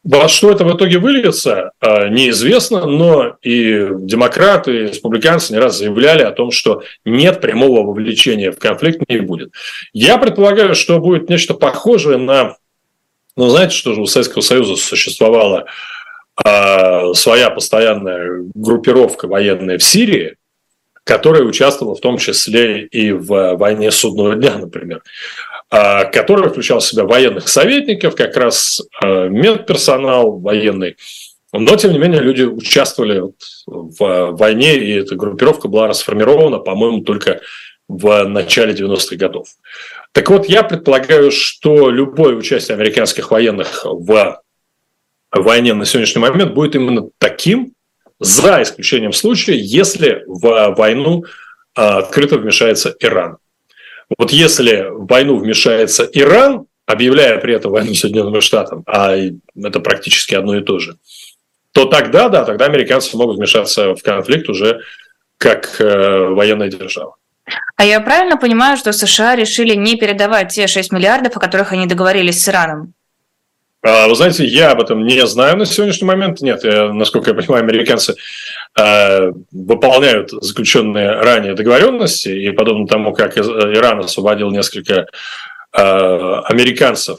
Во что это в итоге выльется, а, неизвестно, но и демократы, и республиканцы не раз заявляли о том, что нет прямого вовлечения в конфликт не будет. Я предполагаю, что будет нечто похожее на, ну, знаете, что же у Советского Союза существовала а, своя постоянная группировка военная в Сирии, которая участвовала в том числе и в войне судного дня, например. А, который включал в себя военных советников, как раз а, медперсонал военный. Но, тем не менее, люди участвовали в войне, и эта группировка была расформирована, по-моему, только в начале 90-х годов. Так вот, я предполагаю, что любое участие американских военных в войне на сегодняшний момент будет именно таким, за исключением случая, если в войну а, открыто вмешается Иран. Вот если в войну вмешается Иран, объявляя при этом войну Соединенным Штатам, а это практически одно и то же, то тогда, да, тогда американцы могут вмешаться в конфликт уже как э, военная держава.
А я правильно понимаю, что США решили не передавать те 6 миллиардов, о которых они договорились с Ираном?
А, вы знаете, я об этом не знаю на сегодняшний момент. Нет, я, насколько я понимаю, американцы э, выполняют заключенные ранее договоренности, и подобно тому, как Иран освободил несколько э, американцев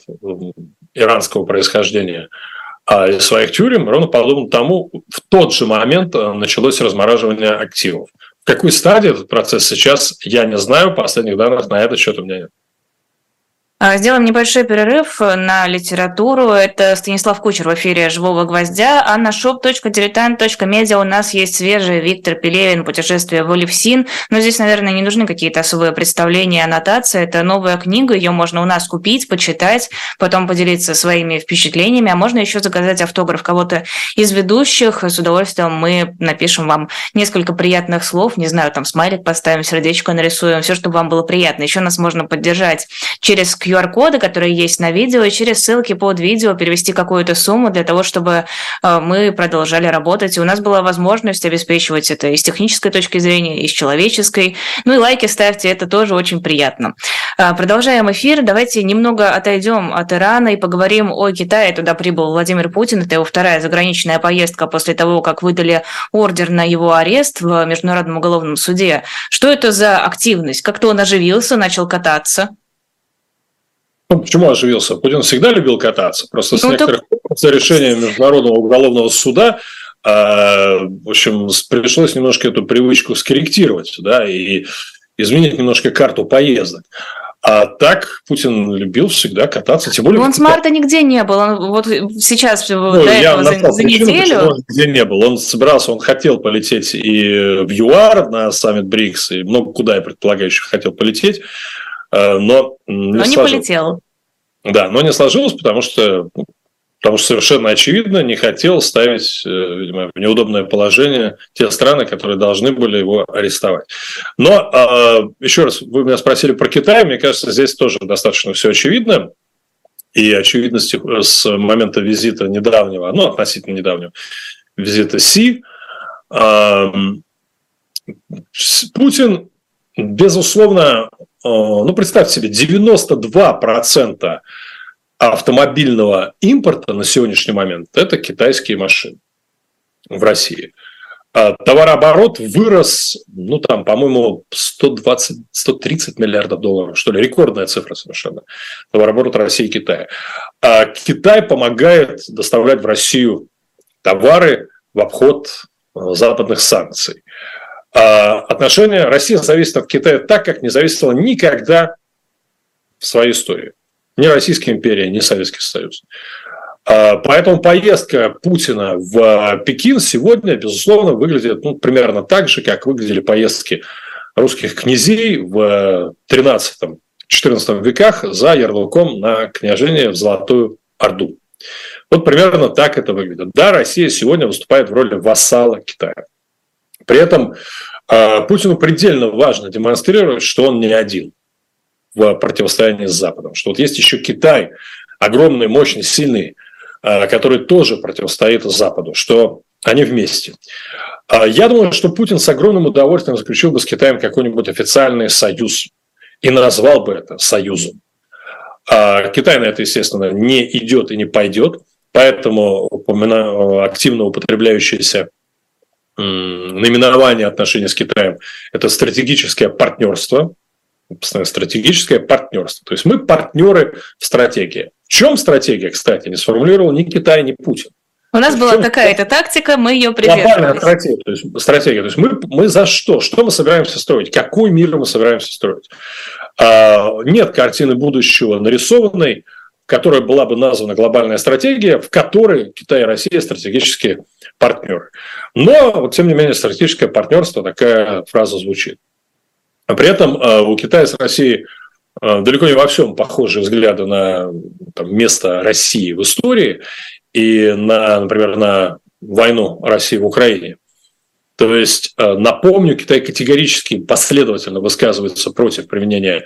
иранского происхождения э, из своих тюрем, ровно подобно тому, в тот же момент началось размораживание активов. В какой стадии этот процесс сейчас, я не знаю, последних данных на этот счет у меня нет.
А, сделаем небольшой перерыв на литературу. Это Станислав Кучер в эфире «Живого гвоздя». А на shop.diletant.media у нас есть свежий Виктор Пелевин «Путешествие в Олевсин». Но здесь, наверное, не нужны какие-то особые представления, аннотации. Это новая книга, ее можно у нас купить, почитать, потом поделиться своими впечатлениями. А можно еще заказать автограф кого-то из ведущих. С удовольствием мы напишем вам несколько приятных слов. Не знаю, там смайлик поставим, сердечко нарисуем, все, чтобы вам было приятно. Еще нас можно поддержать через QR QR-коды, которые есть на видео, и через ссылки под видео перевести какую-то сумму для того, чтобы э, мы продолжали работать. И у нас была возможность обеспечивать это и с технической точки зрения, и с человеческой. Ну и лайки ставьте, это тоже очень приятно. Э, продолжаем эфир. Давайте немного отойдем от Ирана и поговорим о Китае. Туда прибыл Владимир Путин. Это его вторая заграничная поездка после того, как выдали ордер на его арест в Международном уголовном суде. Что это за активность? Как-то он оживился, начал кататься?
Ну, почему оживился? Путин всегда любил кататься. Просто ну, с некоторых так... решения Международного уголовного суда а, в общем, пришлось немножко эту привычку скорректировать, да, и изменить немножко карту поездок. А так Путин любил всегда кататься, тем более...
Но он с марта нигде не был, он вот сейчас ну, до этого за, за неделю...
Он нигде не был, он собирался, он хотел полететь и в ЮАР на саммит БРИКС, и много куда, я предполагаю, еще хотел полететь, э, но...
Не но не полетел.
Да, но не сложилось, потому что потому что совершенно очевидно не хотел ставить, э, видимо, в неудобное положение те страны, которые должны были его арестовать. Но а, еще раз, вы меня спросили про Китай, мне кажется, здесь тоже достаточно все очевидно. И очевидности с момента визита недавнего, ну, относительно недавнего, визита Си, Путин, безусловно, ну, представьте себе, 92% автомобильного импорта на сегодняшний момент – это китайские машины в России. А товарооборот вырос, ну там, по-моему, 120, 130 миллиардов долларов, что ли, рекордная цифра совершенно. Товарооборот России и Китая. А Китай помогает доставлять в Россию товары в обход э, западных санкций. А отношения России зависят от Китая так, как не зависело никогда в своей истории. Ни Российская империя, ни Советский Союз. А, поэтому поездка Путина в Пекин сегодня, безусловно, выглядит ну, примерно так же, как выглядели поездки русских князей в 13-14 веках за ярлыком на княжение в Золотую Орду. Вот примерно так это выглядит. Да, Россия сегодня выступает в роли вассала Китая. При этом а, Путину предельно важно демонстрировать, что он не один в противостоянии с Западом. Что вот есть еще Китай, огромный, мощный, сильный, а, который тоже противостоит Западу, что они вместе. А, я думаю, что Путин с огромным удовольствием заключил бы с Китаем какой-нибудь официальный союз и назвал бы это союзом. Китай на это, естественно, не идет и не пойдет, поэтому активно употребляющееся наименование отношений с Китаем – это стратегическое партнерство, стратегическое партнерство. То есть мы партнеры в стратегии. В чем стратегия, кстати, не сформулировал ни Китай, ни Путин.
У нас была такая-то тактика, мы ее придерживались.
Стратегия, то есть, стратегия. То есть мы, мы за что? Что мы собираемся строить? Какой мир мы собираемся строить? А, нет картины будущего нарисованной, которая была бы названа глобальная стратегия, в которой Китай и Россия стратегические партнеры. Но, вот, тем не менее, стратегическое партнерство, такая фраза звучит. А при этом э, у Китая с Россией э, далеко не во всем похожие взгляды на там, место России в истории и на, например, на войну России в Украине. То есть, э, напомню, Китай категорически последовательно высказывается против применения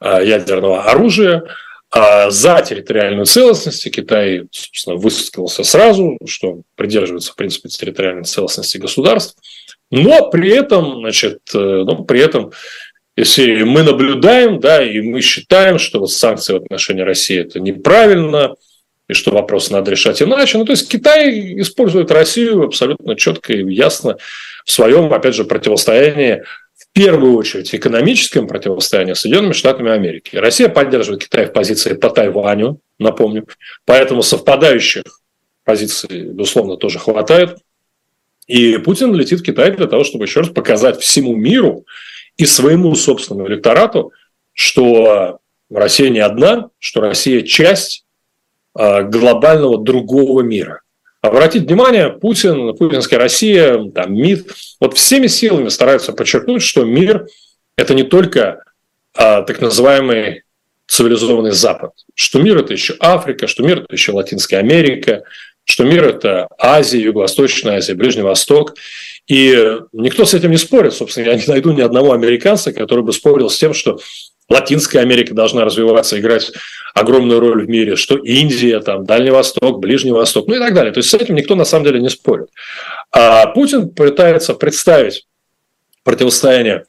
ядерного оружия, а за территориальную целостность Китай, собственно, высказался сразу, что придерживается в принципе территориальной целостности государств – но при этом, значит, ну, при этом, если мы наблюдаем, да, и мы считаем, что вот санкции в отношении России это неправильно, и что вопрос надо решать иначе. Ну, то есть Китай использует Россию абсолютно четко и ясно в своем, опять же, противостоянии, первую очередь, экономическом противостоянии с Соединенными Штатами Америки. Россия поддерживает Китай в позиции по Тайваню, напомню, поэтому совпадающих позиций, безусловно, тоже хватает. И Путин летит в Китай для того, чтобы еще раз показать всему миру и своему собственному электорату, что Россия не одна, что Россия часть а, глобального другого мира. Обратите внимание, Путин, путинская Россия, там, МИД, вот всеми силами стараются подчеркнуть, что мир – это не только а, так называемый цивилизованный Запад, что мир – это еще Африка, что мир – это еще Латинская Америка, что мир – это Азия, Юго-Восточная Азия, Ближний Восток. И никто с этим не спорит. Собственно, я не найду ни одного американца, который бы спорил с тем, что Латинская Америка должна развиваться, играть огромную роль в мире, что Индия, там, Дальний Восток, Ближний Восток, ну и так далее. То есть с этим никто на самом деле не спорит. А Путин пытается представить противостояние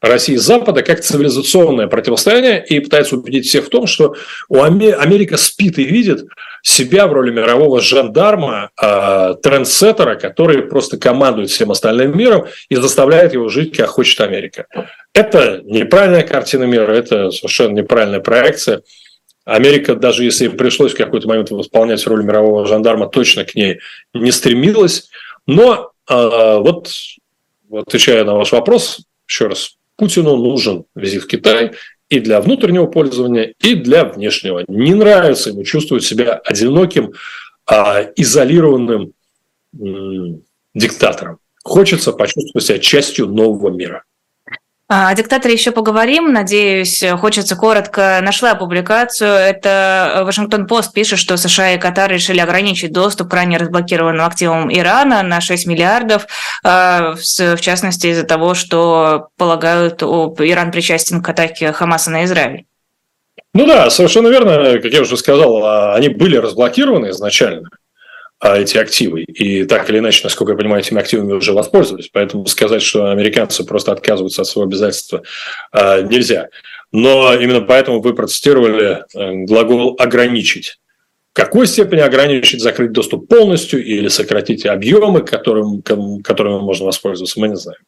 России и Запада как цивилизационное противостояние и пытается убедить всех в том, что у Америка спит и видит себя в роли мирового жандарма, э, трендсеттера, который просто командует всем остальным миром и заставляет его жить, как хочет Америка. Это неправильная картина мира, это совершенно неправильная проекция. Америка, даже если пришлось в какой-то момент выполнять роль мирового жандарма, точно к ней не стремилась. Но э, вот, отвечая на ваш вопрос, еще раз, Путину нужен визит в Китай и для внутреннего пользования, и для внешнего. Не нравится ему чувствовать себя одиноким, а, изолированным м- диктатором. Хочется почувствовать себя частью нового мира.
О диктаторе еще поговорим, надеюсь. Хочется коротко. Нашла публикацию. Это Вашингтон-Пост пишет, что США и Катар решили ограничить доступ к ранее разблокированным активам Ирана на 6 миллиардов, а, в частности из-за того, что полагают, Иран причастен к атаке Хамаса на Израиль.
Ну да, совершенно верно. Как я уже сказал, а, они были разблокированы изначально. А, эти активы. И так или иначе, насколько я понимаю, этими активами уже воспользовались. Поэтому сказать, что американцы просто отказываются от своего обязательства, а, нельзя. Но именно поэтому вы процитировали э, глагол «ограничить». В какой степени ограничить, закрыть доступ полностью или сократить объемы, которым, которыми можно воспользоваться, мы не знаем.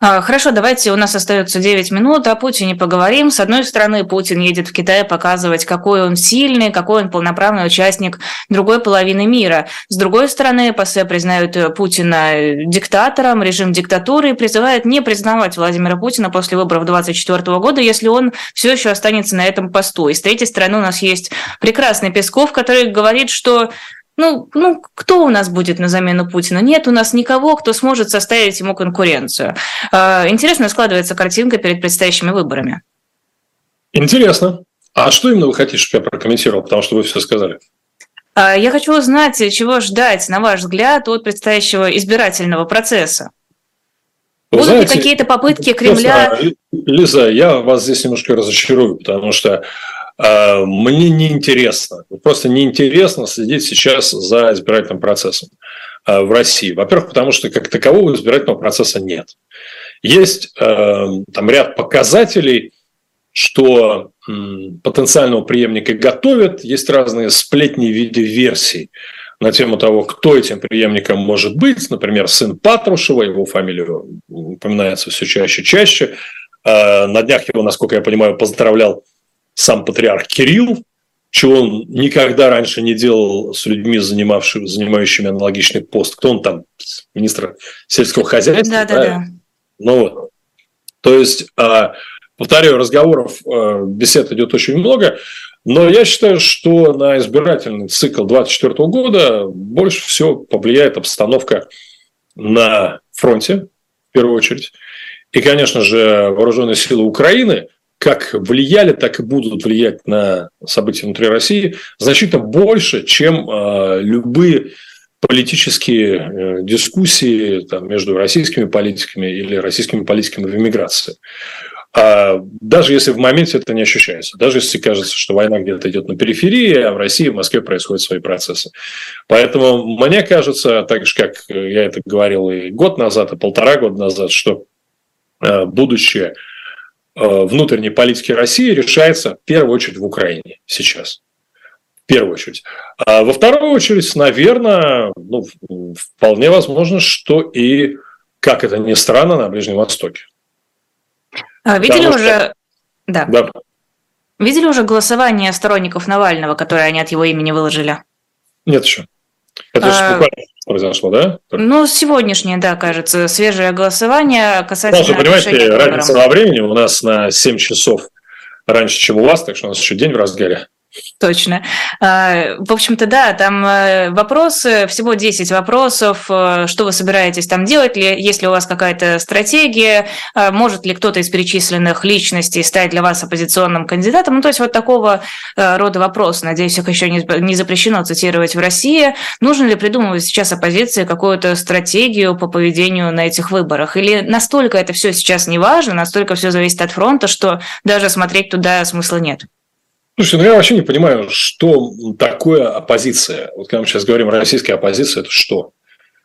А, хорошо, давайте, у нас остается 9 минут, о Путине поговорим. С одной стороны, Путин едет в Китай показывать, какой он сильный, какой он полноправный участник другой половины мира. С другой стороны, ПАСЕ признают Путина диктатором, режим диктатуры и призывают не признавать Владимира Путина после выборов 2024 года, если он все еще останется на этом посту. И с третьей стороны, у нас есть прекрасный Песков, который говорит, что ну, ну, кто у нас будет на замену Путина? Нет у нас никого, кто сможет составить ему конкуренцию. А, интересно складывается картинка перед предстоящими выборами.
Интересно. А что именно вы хотите, чтобы я прокомментировал? Потому что вы все сказали.
А, я хочу узнать, чего ждать, на ваш взгляд, от предстоящего избирательного процесса. Вы Будут знаете, ли какие-то попытки Кремля...
Лиза, я вас здесь немножко разочарую, потому что мне неинтересно, просто неинтересно следить сейчас за избирательным процессом а, в России. Во-первых, потому что как такового избирательного процесса нет. Есть э, там ряд показателей, что потенциального преемника готовят, есть разные сплетни в виде версий на тему того, кто этим преемником может быть. Например, сын Патрушева, его фамилия упоминается все чаще и чаще. На днях его, насколько я понимаю, поздравлял сам патриарх Кирилл, чего он никогда раньше не делал с людьми, занимавшими, занимающими аналогичный пост. Кто он там? Министр сельского хозяйства? Да, да, да. Ну вот. То есть, а, повторяю, разговоров, а, бесед идет очень много, но я считаю, что на избирательный цикл 2024 года больше всего повлияет обстановка на фронте, в первую очередь. И, конечно же, вооруженные силы Украины – как влияли, так и будут влиять на события внутри России значительно больше, чем э, любые политические э, дискуссии там, между российскими политиками или российскими политиками в эмиграции. А даже если в моменте это не ощущается, даже если кажется, что война где-то идет на периферии, а в России, в Москве происходят свои процессы. Поэтому мне кажется, так же, как я это говорил и год назад, и полтора года назад, что э, будущее – Э, внутренней политики России решается в первую очередь в Украине сейчас. В первую очередь. А во вторую очередь, наверное, ну, вполне возможно, что и, как это ни странно, на Ближнем Востоке.
А, видели Потому уже... Что... Да. да. Видели уже голосование сторонников Навального, которое они от его имени выложили?
Нет еще. Это а... буквально произошло, да?
Ну, сегодняшнее, да, кажется, свежее голосование касательно...
Даже, понимаете, разница во времени у нас на 7 часов раньше, чем у вас, так что у нас еще день в разгаре.
Точно. А, в общем-то, да, там э, вопросы, всего 10 вопросов, э, что вы собираетесь там делать, ли у вас какая-то стратегия, а, может ли кто-то из перечисленных личностей стать для вас оппозиционным кандидатом, ну, то есть вот такого э, рода вопросы, надеюсь, их еще не запрещено цитировать в России. Нужно ли придумывать сейчас оппозиции какую-то стратегию по поведению на этих выборах? Или настолько это все сейчас не важно, настолько все зависит от фронта, что даже смотреть туда смысла нет?
Слушайте, ну я вообще не понимаю, что такое оппозиция. Вот когда мы сейчас говорим российская оппозиция, это что?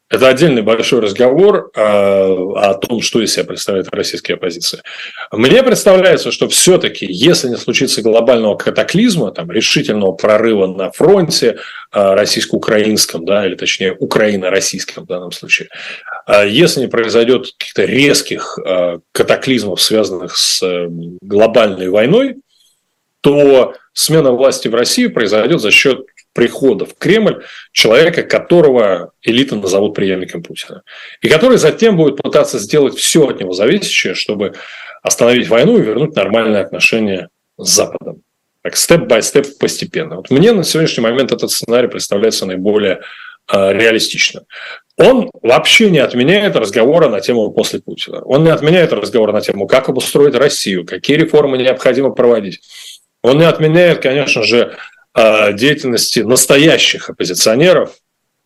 Это отдельный большой разговор э, о том, что из себя представляет российская оппозиция. Мне представляется, что все-таки, если не случится глобального катаклизма, там, решительного прорыва на фронте э, российско-украинском, да, или точнее украино-российском в данном случае, э, если не произойдет каких-то резких э, катаклизмов, связанных с э, глобальной войной, то смена власти в России произойдет за счет прихода в Кремль человека, которого элита назовут преемником Путина. И который затем будет пытаться сделать все от него зависящее, чтобы остановить войну и вернуть нормальные отношения с Западом. Так, степ-бай-степ постепенно. Вот мне на сегодняшний момент этот сценарий представляется наиболее э, реалистично. Он вообще не отменяет разговора на тему после Путина. Он не отменяет разговора на тему, как обустроить Россию, какие реформы необходимо проводить. Он не отменяет, конечно же, а, деятельности настоящих оппозиционеров,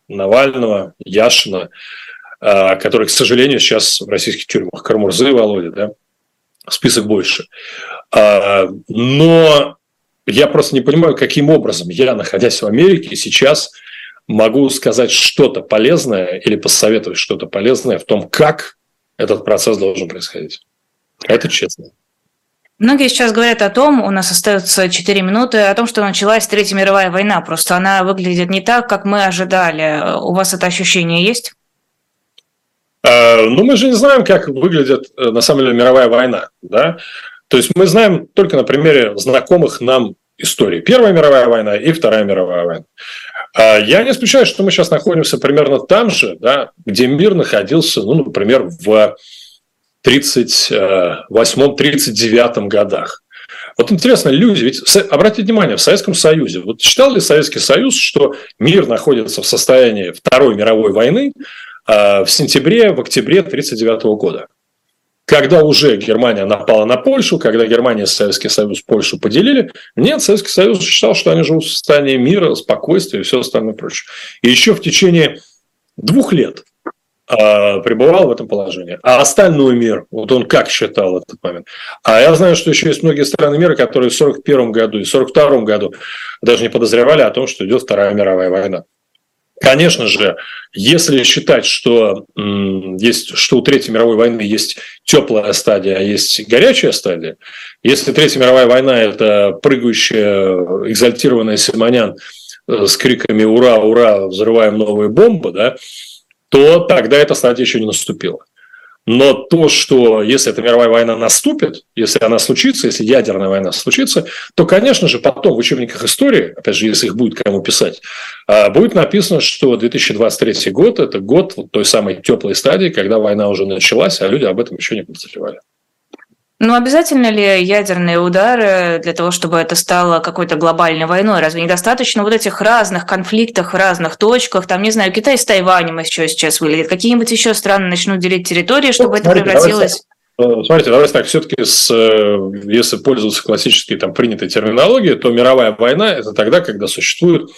Навального, Яшина, а, которые, к сожалению, сейчас в российских тюрьмах, Кармурзы Володя, да, список больше. А, но я просто не понимаю, каким образом я, находясь в Америке, сейчас могу сказать что-то полезное или посоветовать что-то полезное в том, как этот процесс должен происходить. Это честно.
Многие сейчас говорят о том, у нас остается 4 минуты, о том, что началась Третья мировая война. Просто она выглядит не так, как мы ожидали. У вас это ощущение есть?
А, ну, мы же не знаем, как выглядит э, на самом деле мировая война. Да? То есть мы знаем только на примере знакомых нам историй. Первая мировая война и Вторая мировая война. А, я не исключаю, что мы сейчас находимся примерно там же, да, где мир находился, ну, например, в 38-39 годах. Вот интересно, люди, ведь обратите внимание, в Советском Союзе, вот считал ли Советский Союз, что мир находится в состоянии Второй мировой войны а, в сентябре, в октябре 1939 года? Когда уже Германия напала на Польшу, когда Германия и Советский Союз Польшу поделили, нет, Советский Союз считал, что они живут в состоянии мира, спокойствия и все остальное прочее. И еще в течение двух лет пребывал в этом положении. А остальной мир, вот он как считал этот момент. А я знаю, что еще есть многие страны мира, которые в 1941 году и 1942 году даже не подозревали о том, что идет Вторая мировая война. Конечно же, если считать, что, есть, что у Третьей мировой войны есть теплая стадия, а есть горячая стадия, если Третья мировая война – это прыгающая, экзальтированная Симонян э, с криками «Ура, ура, взрываем новые бомбы», да, то тогда эта стадия еще не наступила. Но то, что если эта мировая война наступит, если она случится, если ядерная война случится, то, конечно же, потом в учебниках истории, опять же, если их будет кому писать, а, будет написано, что 2023 год – это год той самой теплой стадии, когда война уже началась, а люди об этом еще не подозревали.
Ну, обязательно ли ядерные удары для того, чтобы это стало какой-то глобальной войной? Разве недостаточно вот этих разных конфликтов в разных точках? Там, не знаю, Китай с Тайванем еще сейчас выглядит. Какие-нибудь еще страны начнут делить территории, чтобы ну, это смотрите, превратилось...
Давайте, смотрите, давайте так, все-таки, с, э, если пользоваться классической там, принятой терминологией, то мировая война – это тогда, когда существуют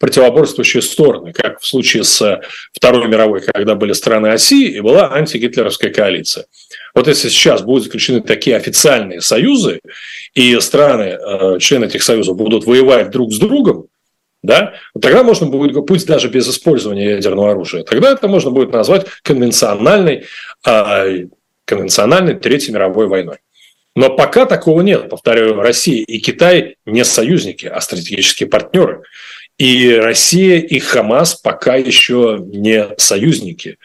противоборствующие стороны, как в случае с Второй мировой, когда были страны оси и была антигитлеровская коалиция. Вот если сейчас будут заключены такие официальные союзы, и страны, э, члены этих союзов будут воевать друг с другом, да, тогда можно будет, пусть даже без использования ядерного оружия, тогда это можно будет назвать конвенциональной, а, конвенциональной Третьей мировой войной. Но пока такого нет. Повторяю, Россия и Китай не союзники, а стратегические партнеры. И Россия и Хамас пока еще не союзники.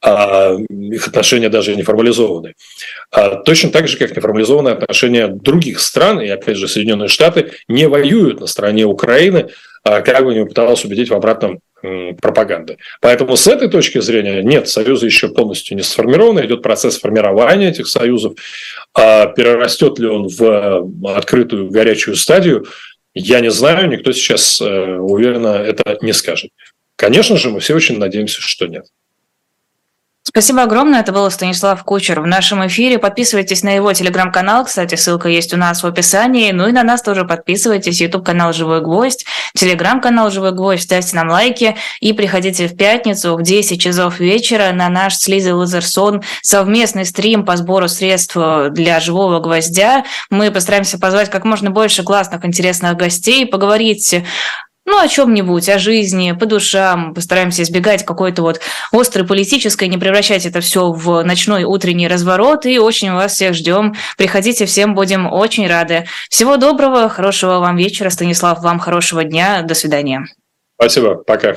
А их отношения даже не формализованы. А точно так же, как не формализованы отношения других стран, и опять же Соединенные Штаты не воюют на стороне Украины, а как бы не пыталась убедить в обратном пропаганды. Поэтому с этой точки зрения нет, союзы еще полностью не сформированы, идет процесс формирования этих союзов. Перерастет ли он в открытую горячую стадию, Я не знаю, никто сейчас э, уверенно это не скажет. Конечно же, мы все очень надеемся, что нет.
Спасибо огромное. Это был Станислав Кучер в нашем эфире. Подписывайтесь на его телеграм-канал. Кстати, ссылка есть у нас в описании. Ну и на нас тоже подписывайтесь. YouTube-канал «Живой гвоздь», телеграм-канал «Живой гвоздь». Ставьте нам лайки и приходите в пятницу в 10 часов вечера на наш с Лизой Лазерсон совместный стрим по сбору средств для «Живого гвоздя». Мы постараемся позвать как можно больше классных, интересных гостей, поговорить ну, о чем-нибудь, о жизни, по душам. Постараемся избегать какой-то вот острой политической, не превращать это все в ночной утренний разворот. И очень вас всех ждем. Приходите, всем будем очень рады. Всего доброго, хорошего вам вечера, Станислав, вам хорошего дня. До свидания.
Спасибо, пока.